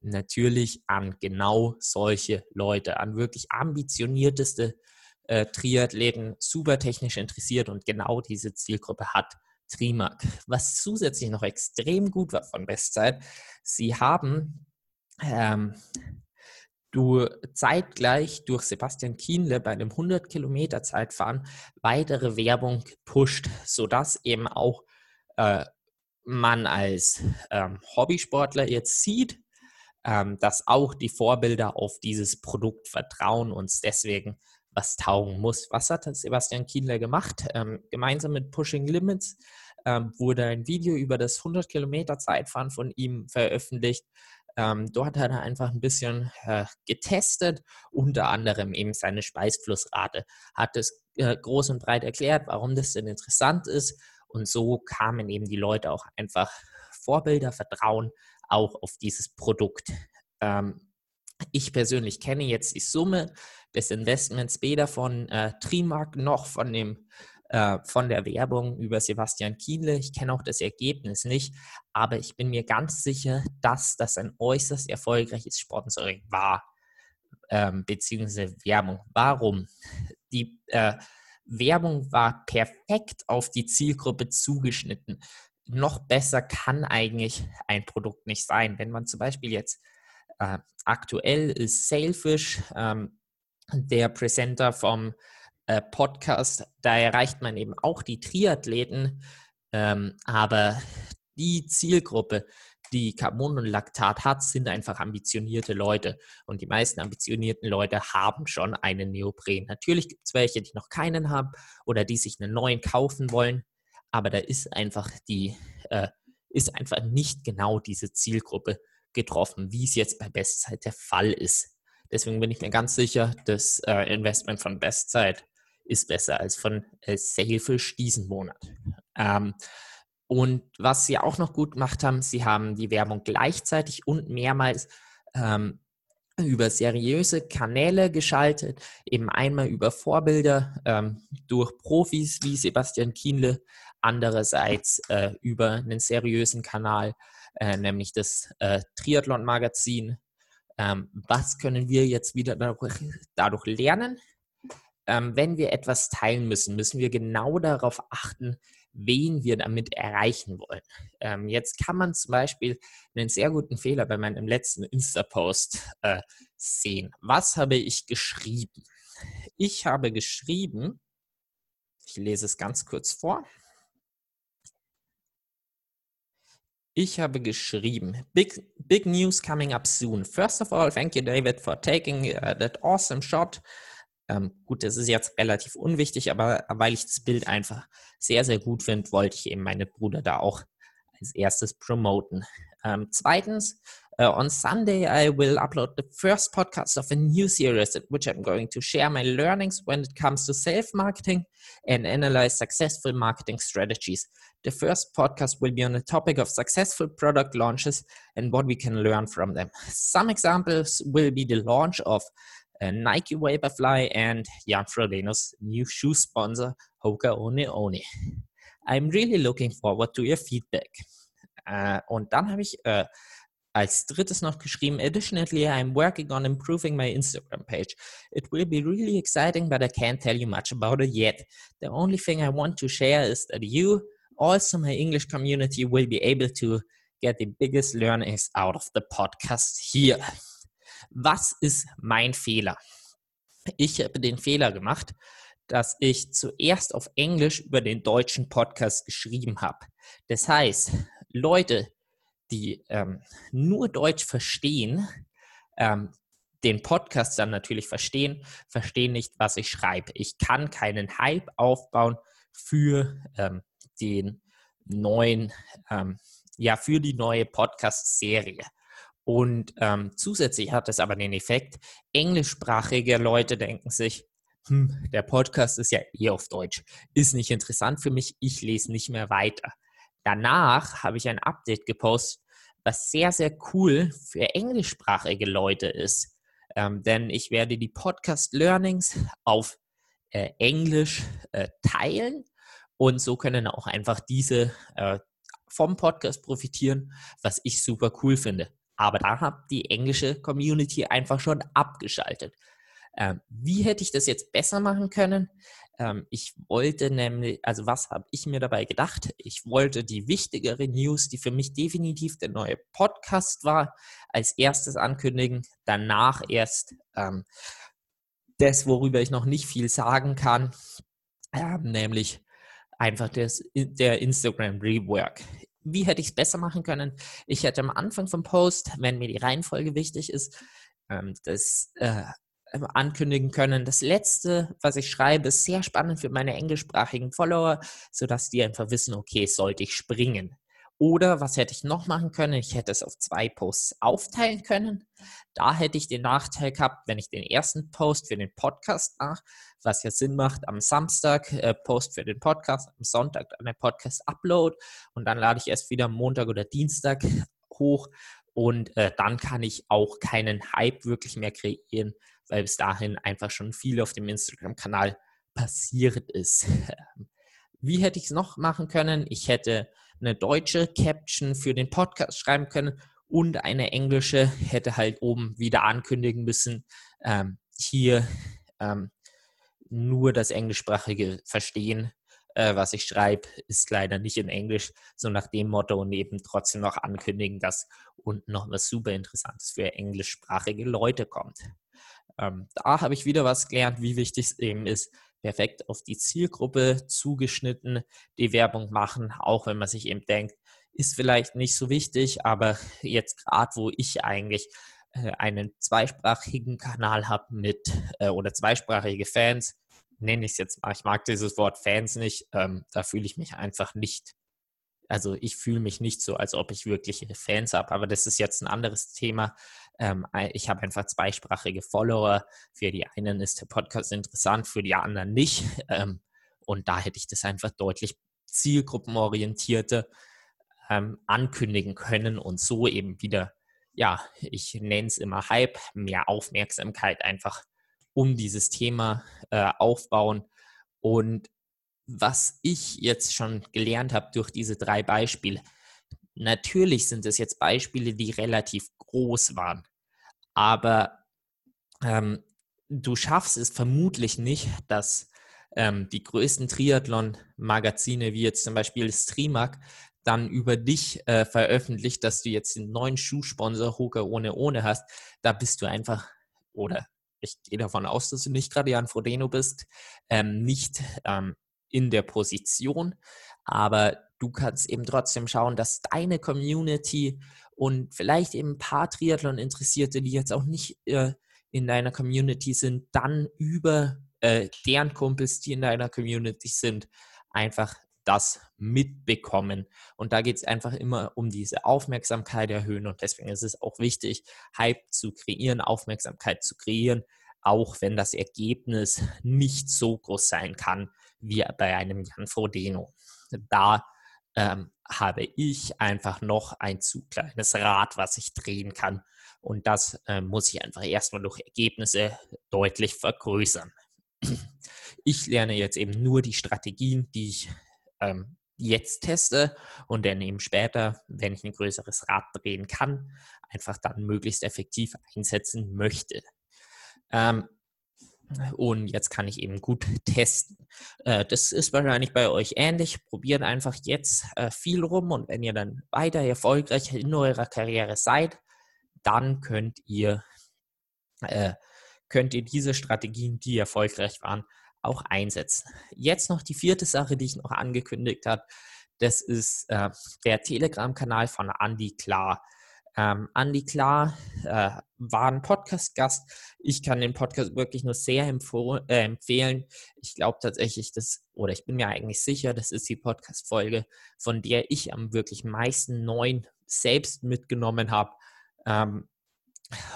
natürlich an genau solche Leute, an wirklich ambitionierteste äh, Triathleten, super technisch interessiert und genau diese Zielgruppe hat Trimark. Was zusätzlich noch extrem gut war von Bestzeit, sie haben ähm, du zeitgleich durch Sebastian Kienle bei einem 100 Kilometer Zeitfahren weitere Werbung gepusht, sodass eben auch äh, man als ähm, Hobbysportler jetzt sieht, ähm, dass auch die Vorbilder auf dieses Produkt vertrauen und es deswegen was taugen muss. Was hat Sebastian Kienle gemacht? Ähm, gemeinsam mit Pushing Limits ähm, wurde ein Video über das 100 Kilometer Zeitfahren von ihm veröffentlicht. Ähm, dort hat er einfach ein bisschen äh, getestet, unter anderem eben seine Speisflussrate, hat es äh, groß und breit erklärt, warum das denn interessant ist. Und so kamen eben die Leute auch einfach Vorbilder, Vertrauen auch auf dieses Produkt. Ähm, ich persönlich kenne jetzt die Summe des Investments weder von äh, Trimark noch von dem äh, von der Werbung über Sebastian Kienle. Ich kenne auch das Ergebnis nicht, aber ich bin mir ganz sicher, dass das ein äußerst erfolgreiches Sponsoring war, ähm, beziehungsweise Werbung. Warum? Die äh, Werbung war perfekt auf die Zielgruppe zugeschnitten. Noch besser kann eigentlich ein Produkt nicht sein. Wenn man zum Beispiel jetzt äh, aktuell ist Sailfish, ähm, der Präsenter vom äh, Podcast, da erreicht man eben auch die Triathleten Ähm, aber die Zielgruppe, die Carbon und Laktat hat, sind einfach ambitionierte Leute. Und die meisten ambitionierten Leute haben schon einen Neopren. Natürlich gibt es welche, die noch keinen haben oder die sich einen neuen kaufen wollen. Aber da ist einfach die, äh, ist einfach nicht genau diese Zielgruppe getroffen, wie es jetzt bei Bestzeit der Fall ist. Deswegen bin ich mir ganz sicher, das äh, Investment von Bestzeit ist besser als von äh, Sailfish diesen Monat. Ähm, und was sie auch noch gut gemacht haben, sie haben die Werbung gleichzeitig und mehrmals ähm, über seriöse Kanäle geschaltet, eben einmal über Vorbilder ähm, durch Profis wie Sebastian Kienle, andererseits äh, über einen seriösen Kanal, äh, nämlich das äh, Triathlon-Magazin. Ähm, was können wir jetzt wieder dadurch, lernen? Ähm, wenn wir etwas teilen müssen, müssen wir genau darauf achten, wen wir damit erreichen wollen. Ähm, jetzt kann man zum Beispiel einen sehr guten Fehler bei meinem letzten Insta-Post äh, sehen. Was habe ich geschrieben? Ich habe geschrieben, ich lese es ganz kurz vor. Ich habe geschrieben, big, big news coming up soon. First of all, thank you, David, for taking uh, that awesome shot. Ähm, gut, das ist jetzt relativ unwichtig, aber weil ich das Bild einfach sehr, sehr gut finde, wollte ich eben meine Brüder da auch als erstes promoten. Ähm, zweitens, uh, on Sunday I will upload the first podcast of a new series in which I'm going to share my learnings when it comes to self-marketing and analyze successful marketing strategies. The first podcast will be on the topic of successful product launches and what we can learn from them. Some examples will be the launch of uh, Nike Vaporfly and Jan Frodeno's new shoe sponsor, Hoka One One. I'm really looking forward to your feedback. Uh, und dann habe ich uh, als drittes noch geschrieben, additionally, I'm working on improving my Instagram page. It will be really exciting, but I can't tell you much about it yet. The only thing I want to share is that you, also my English community, will be able to get the biggest learnings out of the podcast here. Was ist mein Fehler? Ich habe den Fehler gemacht, dass ich zuerst auf Englisch über den deutschen Podcast geschrieben habe. Das heißt, Leute, die ähm, nur Deutsch verstehen, ähm, den Podcast dann natürlich verstehen, verstehen nicht, was ich schreibe. Ich kann keinen Hype aufbauen für ähm, den neuen, ähm, ja, für die neue Podcast-Serie. Und ähm, zusätzlich hat es aber den Effekt, englischsprachige Leute denken sich, hm, der Podcast ist ja eh auf Deutsch, ist nicht interessant für mich, ich lese nicht mehr weiter. Danach habe ich ein Update gepostet, was sehr, sehr cool für englischsprachige Leute ist. Ähm, denn ich werde die Podcast-Learnings auf äh, Englisch äh, teilen und so können auch einfach diese äh, vom Podcast profitieren, was ich super cool finde. Aber da hat die englische Community einfach schon abgeschaltet. Ähm, wie hätte ich das jetzt besser machen können? Ähm, ich wollte nämlich, also was habe ich mir dabei gedacht? Ich wollte die wichtigere News, die für mich definitiv der neue Podcast war, als erstes ankündigen. Danach erst ähm, das, worüber ich noch nicht viel sagen kann, ähm, nämlich einfach das, der Instagram Rework wie hätte ich es besser machen können? Ich hätte am Anfang vom Post, wenn mir die Reihenfolge wichtig ist, ähm, das äh, ankündigen können. Das letzte, was ich schreibe, ist sehr spannend für meine englischsprachigen Follower, sodass die einfach wissen, okay, sollte ich springen. Oder was hätte ich noch machen können? Ich hätte es auf zwei Posts aufteilen können. Da hätte ich den Nachteil gehabt, wenn ich den ersten Post für den Podcast mache, was ja Sinn macht, am Samstag äh, Post für den Podcast, am Sonntag dann der Podcast Upload und dann lade ich erst wieder Montag oder Dienstag hoch und äh, dann kann ich auch keinen Hype wirklich mehr kreieren, weil bis dahin einfach schon viel auf dem Instagram-Kanal passiert ist. Wie hätte ich es noch machen können? Ich hätte eine deutsche Caption für den Podcast schreiben können und eine englische hätte halt oben wieder ankündigen müssen, ähm, hier ähm, nur das englischsprachige Verstehen, äh, was ich schreibe, ist leider nicht in Englisch, so nach dem Motto und eben trotzdem noch ankündigen, dass unten noch was super Interessantes für englischsprachige Leute kommt. Ähm, da habe ich wieder was gelernt, wie wichtig es eben ist, perfekt auf die Zielgruppe zugeschnitten die Werbung machen, auch wenn man sich eben denkt, ist vielleicht nicht so wichtig, aber jetzt gerade, wo ich eigentlich äh, einen zweisprachigen Kanal habe mit äh, oder zweisprachige Fans, nenne ich es jetzt mal, ich mag dieses Wort Fans nicht, ähm, da fühle ich mich einfach nicht also ich fühle mich nicht so, als ob ich wirklich Fans habe, aber das ist jetzt ein anderes Thema. Ähm, ich habe einfach zweisprachige Follower. Für die einen ist der Podcast interessant, für die anderen nicht. Ähm, und da hätte ich das einfach deutlich zielgruppenorientierter ähm, ankündigen können und so eben wieder, ja, ich nenne es immer Hype, mehr Aufmerksamkeit einfach um dieses Thema äh, aufbauen. Und was ich jetzt schon gelernt habe durch diese drei Beispiele, natürlich sind es jetzt Beispiele, die relativ groß waren, aber ähm, du schaffst es vermutlich nicht, dass ähm, die größten Triathlon-Magazine wie jetzt zum Beispiel Streamag dann über dich äh, veröffentlicht, dass du jetzt den neuen Schuhsponsor Hoka ohne ohne hast. Da bist du einfach, oder ich gehe davon aus, dass du nicht gerade Jan Frodeno bist, ähm, nicht ähm, in der Position, aber du kannst eben trotzdem schauen, dass deine Community und vielleicht eben ein paar Triathlon-Interessierte, die jetzt auch nicht äh, in deiner Community sind, dann über äh, deren Kumpels, die in deiner Community sind, einfach das mitbekommen. Und da geht es einfach immer um diese Aufmerksamkeit erhöhen. Und deswegen ist es auch wichtig, Hype zu kreieren, Aufmerksamkeit zu kreieren, auch wenn das Ergebnis nicht so groß sein kann wie bei einem Jan Frodeno. Da ähm, habe ich einfach noch ein zu kleines Rad, was ich drehen kann. Und das äh, muss ich einfach erstmal durch Ergebnisse deutlich vergrößern. Ich lerne jetzt eben nur die Strategien, die ich ähm, jetzt teste und dann eben später, wenn ich ein größeres Rad drehen kann, einfach dann möglichst effektiv einsetzen möchte. Ähm, und jetzt kann ich eben gut testen. Äh, das ist wahrscheinlich bei euch ähnlich. Probiert einfach jetzt äh, viel rum und wenn ihr dann weiter erfolgreich in eurer Karriere seid, dann könnt ihr, äh, könnt ihr diese Strategien, die erfolgreich waren, auch einsetzen. Jetzt noch die vierte Sache, die ich noch angekündigt habe. Das ist der Telegram-Kanal von Andy Klar. Ähm, Andi Klar äh, war ein Podcast-Gast. Ich kann den Podcast wirklich nur sehr äh, empfehlen. Ich glaube tatsächlich, dass, oder ich bin mir eigentlich sicher, das ist die Podcast-Folge, von der ich am wirklich meisten neuen selbst mitgenommen habe. Ähm,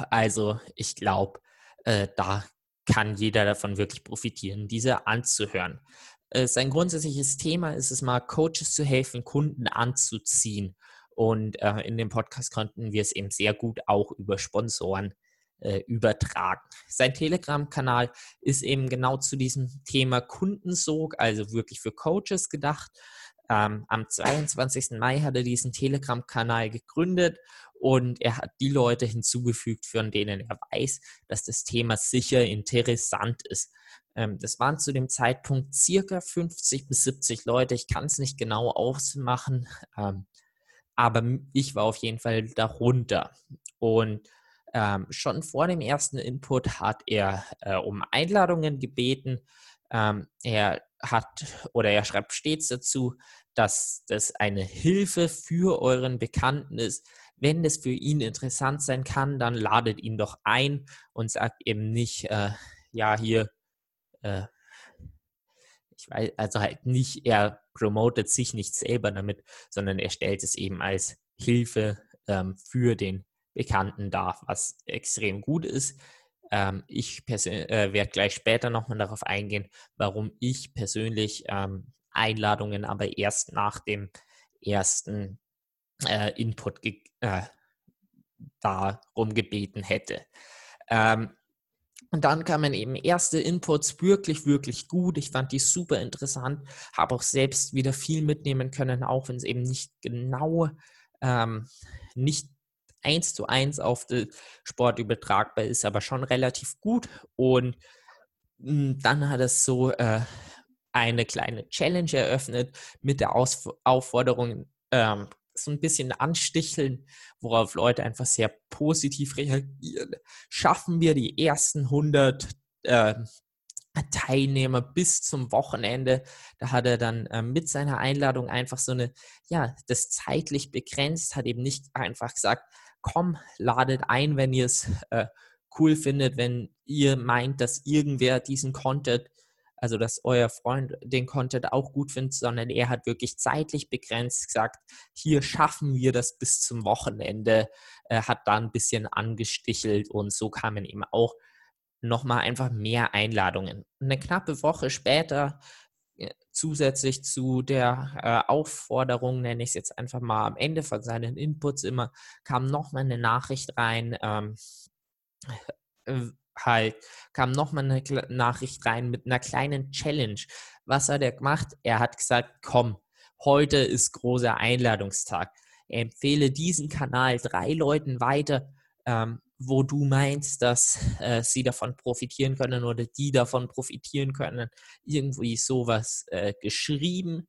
also ich glaube, äh, da kann jeder davon wirklich profitieren, diese anzuhören. Äh, sein grundsätzliches Thema ist es mal, Coaches zu helfen, Kunden anzuziehen. Und äh, in dem Podcast konnten wir es eben sehr gut auch über Sponsoren äh, übertragen. Sein Telegram-Kanal ist eben genau zu diesem Thema Kundensog, also wirklich für Coaches gedacht. Ähm, am 22. Mai hat er diesen Telegram-Kanal gegründet und er hat die Leute hinzugefügt, von denen er weiß, dass das Thema sicher interessant ist. Ähm, das waren zu dem Zeitpunkt circa 50 bis 70 Leute. Ich kann es nicht genau ausmachen. Ähm, aber ich war auf jeden Fall darunter. Und ähm, schon vor dem ersten Input hat er äh, um Einladungen gebeten. Ähm, er hat oder er schreibt stets dazu, dass das eine Hilfe für euren Bekannten ist. Wenn das für ihn interessant sein kann, dann ladet ihn doch ein und sagt eben nicht, äh, ja, hier, äh, ich weiß, also halt nicht, er promotet sich nicht selber damit, sondern er stellt es eben als Hilfe ähm, für den Bekannten dar, was extrem gut ist. Ähm, ich äh, werde gleich später nochmal darauf eingehen, warum ich persönlich ähm, Einladungen aber erst nach dem ersten äh, Input äh, darum gebeten hätte. Ähm, und dann kamen eben erste Inputs wirklich, wirklich gut. Ich fand die super interessant, habe auch selbst wieder viel mitnehmen können, auch wenn es eben nicht genau, ähm, nicht eins zu eins auf den Sport übertragbar ist, aber schon relativ gut. Und hm, dann hat es so äh, eine kleine Challenge eröffnet mit der Aus Aufforderung, ähm, so ein bisschen ansticheln, worauf Leute einfach sehr positiv reagieren. Schaffen wir die ersten 100 äh, Teilnehmer bis zum Wochenende. Da hat er dann äh, mit seiner Einladung einfach so eine, ja, das zeitlich begrenzt, hat eben nicht einfach gesagt, komm, ladet ein, wenn ihr es äh, cool findet, wenn ihr meint, dass irgendwer diesen Content, also dass euer Freund den Content auch gut findet, sondern er hat wirklich zeitlich begrenzt gesagt, hier schaffen wir das bis zum Wochenende, äh, hat da ein bisschen angestichelt und so kamen eben auch nochmal einfach mehr Einladungen. Eine knappe Woche später, äh, zusätzlich zu der äh, Aufforderung, nenne ich es jetzt einfach mal am Ende von seinen Inputs immer, kam nochmal eine Nachricht rein, ähm, äh, halt, kam nochmal eine Nachricht rein mit einer kleinen Challenge. Was hat er gemacht? Er hat gesagt, komm, heute ist großer Einladungstag. Er empfehle diesen Kanal drei Leuten weiter, ähm, wo du meinst, dass äh, sie davon profitieren können oder die davon profitieren können. Irgendwie sowas äh, geschrieben.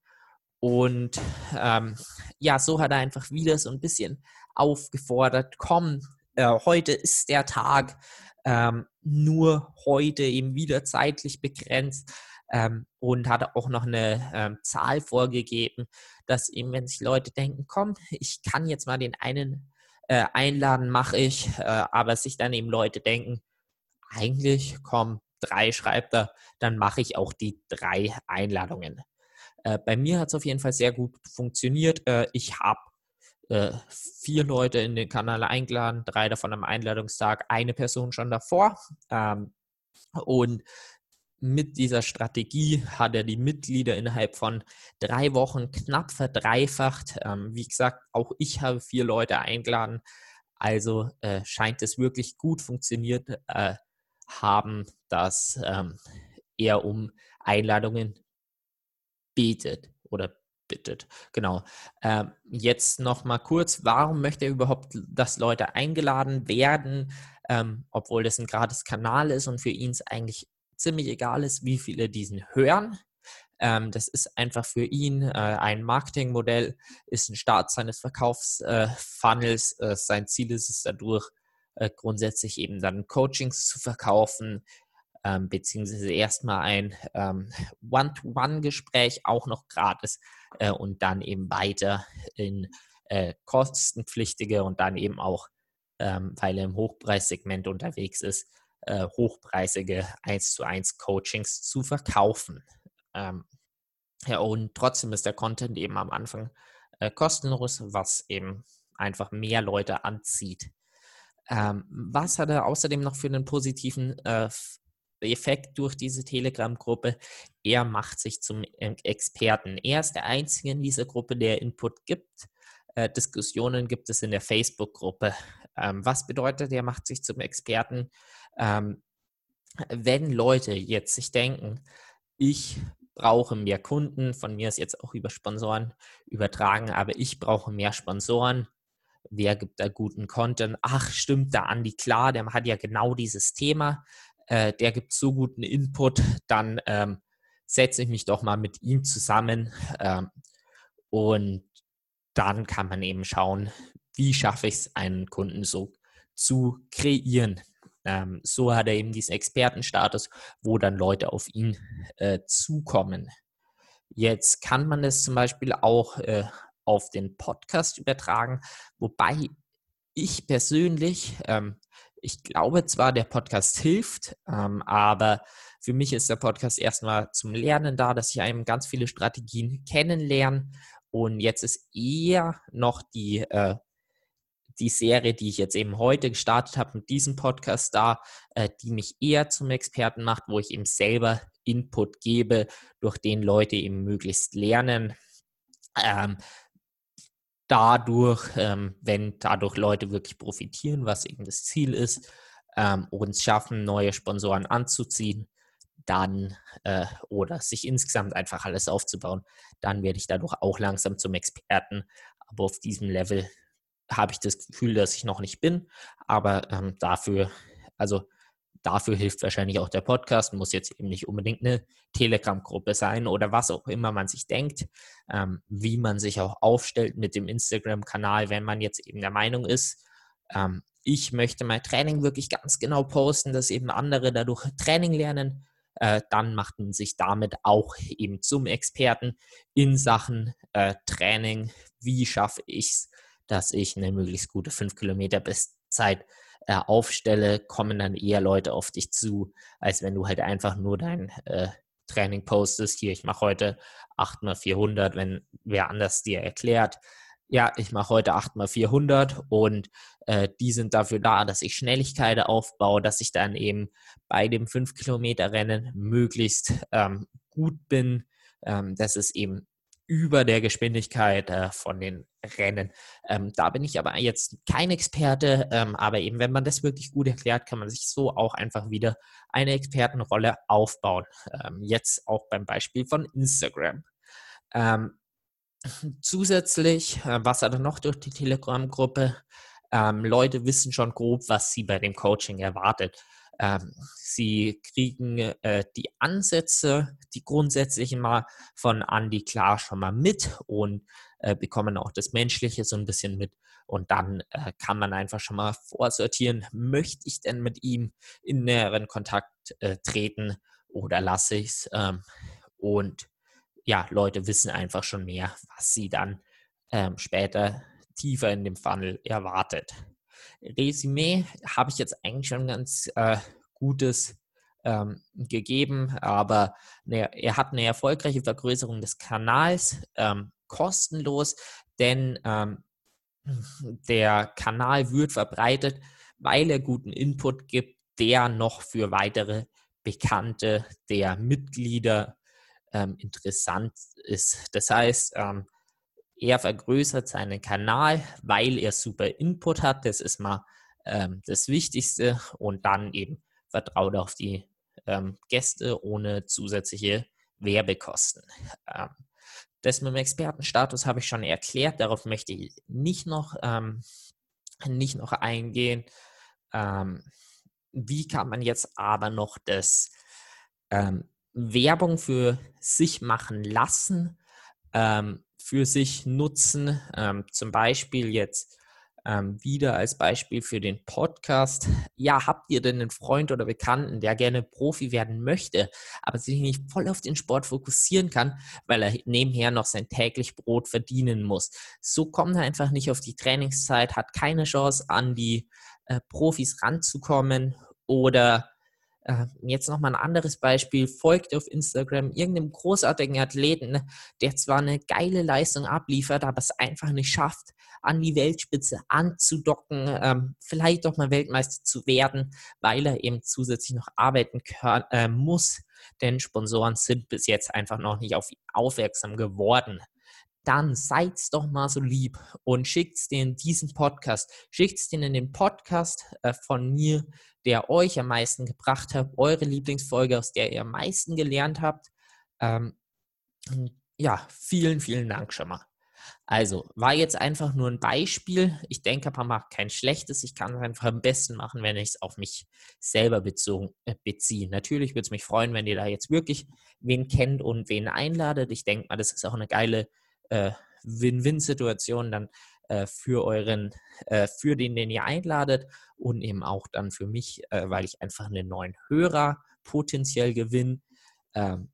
Und ähm, ja, so hat er einfach wieder so ein bisschen aufgefordert, komm, äh, heute ist der Tag, ähm, nur heute eben wieder zeitlich begrenzt ähm, und hat auch noch eine ähm, Zahl vorgegeben, dass eben, wenn sich Leute denken, komm, ich kann jetzt mal den einen äh, einladen, mache ich, äh, aber sich dann eben Leute denken, eigentlich, komm, drei schreibt er, dann mache ich auch die drei Einladungen. Äh, bei mir hat es auf jeden Fall sehr gut funktioniert. Äh, ich habe äh, vier Leute in den Kanal eingeladen, drei davon am Einladungstag, eine Person schon davor. Ähm, und mit dieser Strategie hat er die Mitglieder innerhalb von drei Wochen knapp verdreifacht. Ähm, wie gesagt, auch ich habe vier Leute eingeladen. Also äh, scheint es wirklich gut funktioniert äh, haben, dass ähm, er um Einladungen betet oder bittet. Genau. Ähm, jetzt noch mal kurz, warum möchte er überhaupt, dass Leute eingeladen werden, ähm, obwohl das ein gratis Kanal ist und für ihn es eigentlich ziemlich egal ist, wie viele diesen hören. Ähm, das ist einfach für ihn äh, ein Marketingmodell, ist ein Start seines Verkaufsfunnels. Äh, äh, sein Ziel ist es dadurch, äh, grundsätzlich eben dann Coachings zu verkaufen, ähm, beziehungsweise erstmal ein ähm, One-to-One-Gespräch auch noch gratis äh, und dann eben weiter in äh, kostenpflichtige und dann eben auch, ähm, weil er im Hochpreissegment unterwegs ist, äh, hochpreisige 1 zu 1 Coachings zu verkaufen. Ähm, ja, und trotzdem ist der Content eben am Anfang äh, kostenlos, was eben einfach mehr Leute anzieht. Ähm, was hat er außerdem noch für einen positiven äh, Effekt durch diese Telegram-Gruppe? Er macht sich zum Experten. Er ist der Einzige in dieser Gruppe, der Input gibt. Äh, Diskussionen gibt es in der Facebook-Gruppe. Ähm, was bedeutet, er macht sich zum Experten? Ähm, wenn Leute jetzt sich denken, ich brauche mehr Kunden, von mir ist jetzt auch über Sponsoren übertragen, aber ich brauche mehr Sponsoren. Wer gibt da guten Content? Ach, stimmt, der Andi klar, der hat ja genau dieses Thema. Äh, der gibt so guten Input, dann ähm, setze ich mich doch mal mit ihm zusammen ähm, und dann kann man eben schauen, wie schaffe ich es, einen Kunden so zu kreieren. Ähm, so hat er eben diesen Expertenstatus, wo dann Leute auf ihn äh, zukommen. Jetzt kann man es zum Beispiel auch äh, auf den Podcast übertragen, wobei ich persönlich, ähm, ich glaube zwar, der Podcast hilft, ähm, aber für mich ist der Podcast erstmal zum Lernen da, dass ich einem ganz viele Strategien kennenlerne. Und jetzt ist eher noch die äh, die Serie, die ich jetzt eben heute gestartet habe mit diesem Podcast da, äh, die mich eher zum Experten macht, wo ich eben selber Input gebe, durch den Leute eben möglichst lernen. Ähm, dadurch, ähm, wenn dadurch Leute wirklich profitieren, was eben das Ziel ist, ähm, uns schaffen, neue Sponsoren anzuziehen, dann äh, oder sich insgesamt einfach alles aufzubauen, dann werde ich dadurch auch langsam zum Experten. Aber auf diesem Level habe ich das Gefühl, dass ich noch nicht bin. Aber ähm, dafür, also dafür hilft wahrscheinlich auch der Podcast, muss jetzt eben nicht unbedingt eine Telegram-Gruppe sein oder was auch immer man sich denkt, ähm, wie man sich auch aufstellt mit dem Instagram-Kanal, wenn man jetzt eben der Meinung ist, ähm, ich möchte mein Training wirklich ganz genau posten, dass eben andere dadurch Training lernen, äh, dann macht man sich damit auch eben zum Experten in Sachen äh, Training. Wie schaffe ich es, dass ich eine möglichst gute 5 Kilometer Bestzeit äh, aufstelle, kommen dann eher Leute auf dich zu, als wenn du halt einfach nur dein äh, Training postest. Hier, ich mache heute 8x400, wenn wer anders dir erklärt, ja, ich mache heute 8x400 und äh, die sind dafür da, dass ich Schnelligkeit aufbaue, dass ich dann eben bei dem 5-Kilometer-Rennen möglichst ähm, gut bin. Ähm, das ist eben über der Geschwindigkeit äh, von den Rennen. Ähm, da bin ich aber jetzt kein Experte, ähm, aber eben wenn man das wirklich gut erklärt, kann man sich so auch einfach wieder eine Expertenrolle aufbauen. Ähm, jetzt auch beim Beispiel von Instagram. Ähm, zusätzlich, äh, was hat er noch durch die Telegram-Gruppe? Ähm, Leute wissen schon grob, was sie bei dem Coaching erwartet. Ähm, sie kriegen äh, die Ansätze, die grundsätzlichen mal von Andy klar schon mal mit und äh, bekommen auch das Menschliche so ein bisschen mit. Und dann äh, kann man einfach schon mal vorsortieren, möchte ich denn mit ihm in näheren Kontakt äh, treten oder lasse ich es? Ähm, und ja, Leute wissen einfach schon mehr, was sie dann ähm, später tiefer in dem Funnel erwartet. Resümee habe ich jetzt eigentlich schon ganz äh, gutes ähm, gegeben, aber ne, er hat eine erfolgreiche Vergrößerung des Kanals, ähm, kostenlos, denn ähm, der Kanal wird verbreitet, weil er guten Input gibt, der noch für weitere Bekannte der Mitglieder ähm, interessant ist. Das heißt, ähm, er vergrößert seinen Kanal, weil er super Input hat. Das ist mal ähm, das Wichtigste. Und dann eben vertraut auf die ähm, Gäste ohne zusätzliche Werbekosten. Ähm, das mit dem Expertenstatus habe ich schon erklärt. Darauf möchte ich nicht noch, ähm, nicht noch eingehen. Ähm, wie kann man jetzt aber noch das ähm, Werbung für sich machen lassen? Ähm, für sich nutzen. Ähm, zum Beispiel jetzt ähm, wieder als Beispiel für den Podcast. Ja, habt ihr denn einen Freund oder Bekannten, der gerne Profi werden möchte, aber sich nicht voll auf den Sport fokussieren kann, weil er nebenher noch sein täglich Brot verdienen muss? So kommt er einfach nicht auf die Trainingszeit, hat keine Chance, an die äh, Profis ranzukommen oder äh, jetzt nochmal ein anderes Beispiel. Folgt auf Instagram irgendeinem großartigen Athleten, der zwar eine geile Leistung abliefert, aber es einfach nicht schafft, an die Weltspitze anzudocken, ähm, vielleicht doch mal Weltmeister zu werden, weil er eben zusätzlich noch arbeiten äh, muss. Denn Sponsoren sind bis jetzt einfach noch nicht auf ihn aufmerksam geworden dann seid's doch mal so lieb und schickt's den diesen Podcast. Schickt's den in den Podcast äh, von mir, der euch am meisten gebracht hat, eure Lieblingsfolge, aus der ihr am meisten gelernt habt. Ähm, ja, vielen, vielen Dank schon mal. Also, war jetzt einfach nur ein Beispiel. Ich denke, man macht kein schlechtes. Ich kann es einfach am besten machen, wenn ich es auf mich selber bezogen, äh, beziehe. Natürlich würde es mich freuen, wenn ihr da jetzt wirklich wen kennt und wen einladet. Ich denke mal, das ist auch eine geile äh, Win-Win-Situation dann äh, für euren, äh, für den, den ihr einladet und eben auch dann für mich, äh, weil ich einfach einen neuen Hörer potenziell gewinne. Ähm,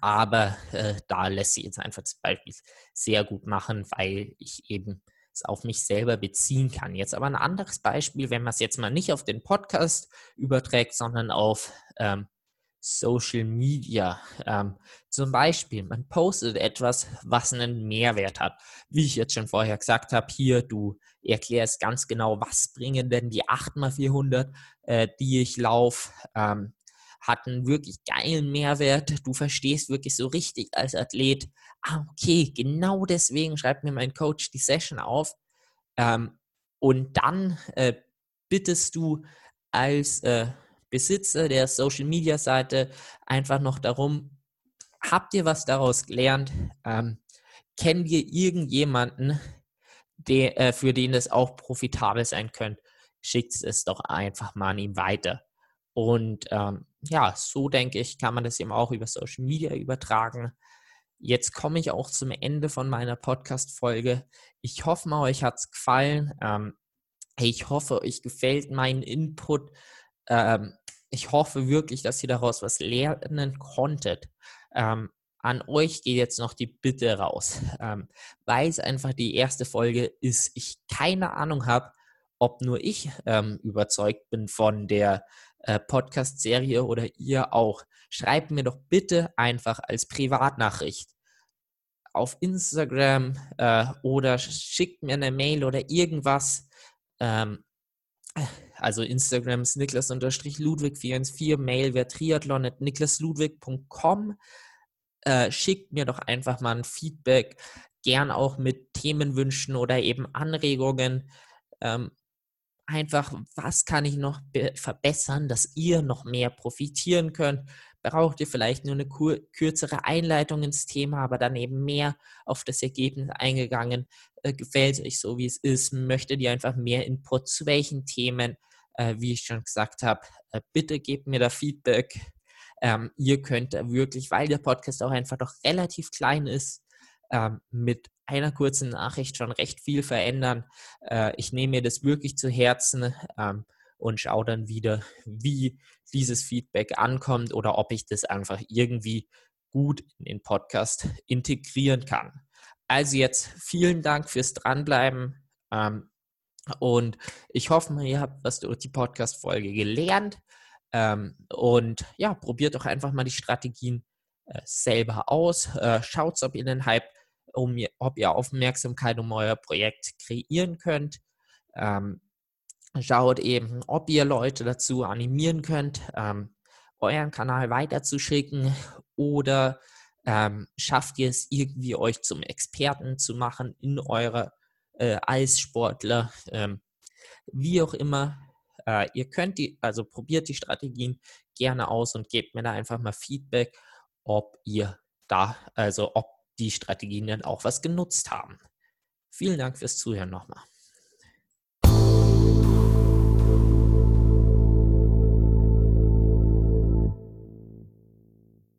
aber äh, da lässt sich jetzt einfach das Beispiel sehr gut machen, weil ich eben es auf mich selber beziehen kann. Jetzt aber ein anderes Beispiel, wenn man es jetzt mal nicht auf den Podcast überträgt, sondern auf ähm, Social Media. Ähm, zum Beispiel, man postet etwas, was einen Mehrwert hat. Wie ich jetzt schon vorher gesagt habe, hier, du erklärst ganz genau, was bringen denn die 8x400, äh, die ich laufe, ähm, hat einen wirklich geilen Mehrwert. Du verstehst wirklich so richtig als Athlet, ah, okay, genau deswegen schreibt mir mein Coach die Session auf. Ähm, und dann äh, bittest du als äh, Besitzer der Social Media Seite einfach noch darum, habt ihr was daraus gelernt? Ähm, kennt ihr irgendjemanden, der, äh, für den das auch profitabel sein könnte? Schickt es doch einfach mal an ihn weiter. Und ähm, ja, so denke ich, kann man das eben auch über Social Media übertragen. Jetzt komme ich auch zum Ende von meiner Podcast-Folge. Ich hoffe mal, euch hat es gefallen. Ähm, ich hoffe, euch gefällt mein Input. Ähm, ich hoffe wirklich, dass ihr daraus was lernen konntet. Ähm, an euch geht jetzt noch die Bitte raus, ähm, weil es einfach die erste Folge ist. Ich keine Ahnung habe, ob nur ich ähm, überzeugt bin von der äh, Podcast-Serie oder ihr auch. Schreibt mir doch bitte einfach als Privatnachricht auf Instagram äh, oder schickt mir eine Mail oder irgendwas. Ähm, also Instagram ist niklas-ludwig414, Mail wäre triathlon at niklasludwig.com. Äh, schickt mir doch einfach mal ein Feedback, gern auch mit Themenwünschen oder eben Anregungen. Ähm, einfach, was kann ich noch verbessern, dass ihr noch mehr profitieren könnt. Braucht ihr vielleicht nur eine kürzere Einleitung ins Thema, aber dann eben mehr auf das Ergebnis eingegangen? Äh, gefällt es euch so, wie es ist? Möchtet ihr einfach mehr Input zu welchen Themen? Äh, wie ich schon gesagt habe, äh, bitte gebt mir da Feedback. Ähm, ihr könnt wirklich, weil der Podcast auch einfach doch relativ klein ist, ähm, mit einer kurzen Nachricht schon recht viel verändern. Äh, ich nehme mir das wirklich zu Herzen ähm, und schaue dann wieder, wie dieses Feedback ankommt oder ob ich das einfach irgendwie gut in den Podcast integrieren kann. Also jetzt vielen Dank fürs Dranbleiben ähm, und ich hoffe, ihr habt was durch die Podcast-Folge gelernt ähm, und ja, probiert doch einfach mal die Strategien äh, selber aus. Äh, schaut, ob ihr den Hype um, ob ihr Aufmerksamkeit um euer Projekt kreieren könnt. Ähm, schaut eben, ob ihr Leute dazu animieren könnt, ähm, euren Kanal weiterzuschicken oder schafft ihr es irgendwie euch zum Experten zu machen in eurer äh, Eissportler, ähm, wie auch immer. Äh, ihr könnt die, also probiert die Strategien gerne aus und gebt mir da einfach mal Feedback, ob ihr da, also ob die Strategien dann auch was genutzt haben. Vielen Dank fürs Zuhören nochmal.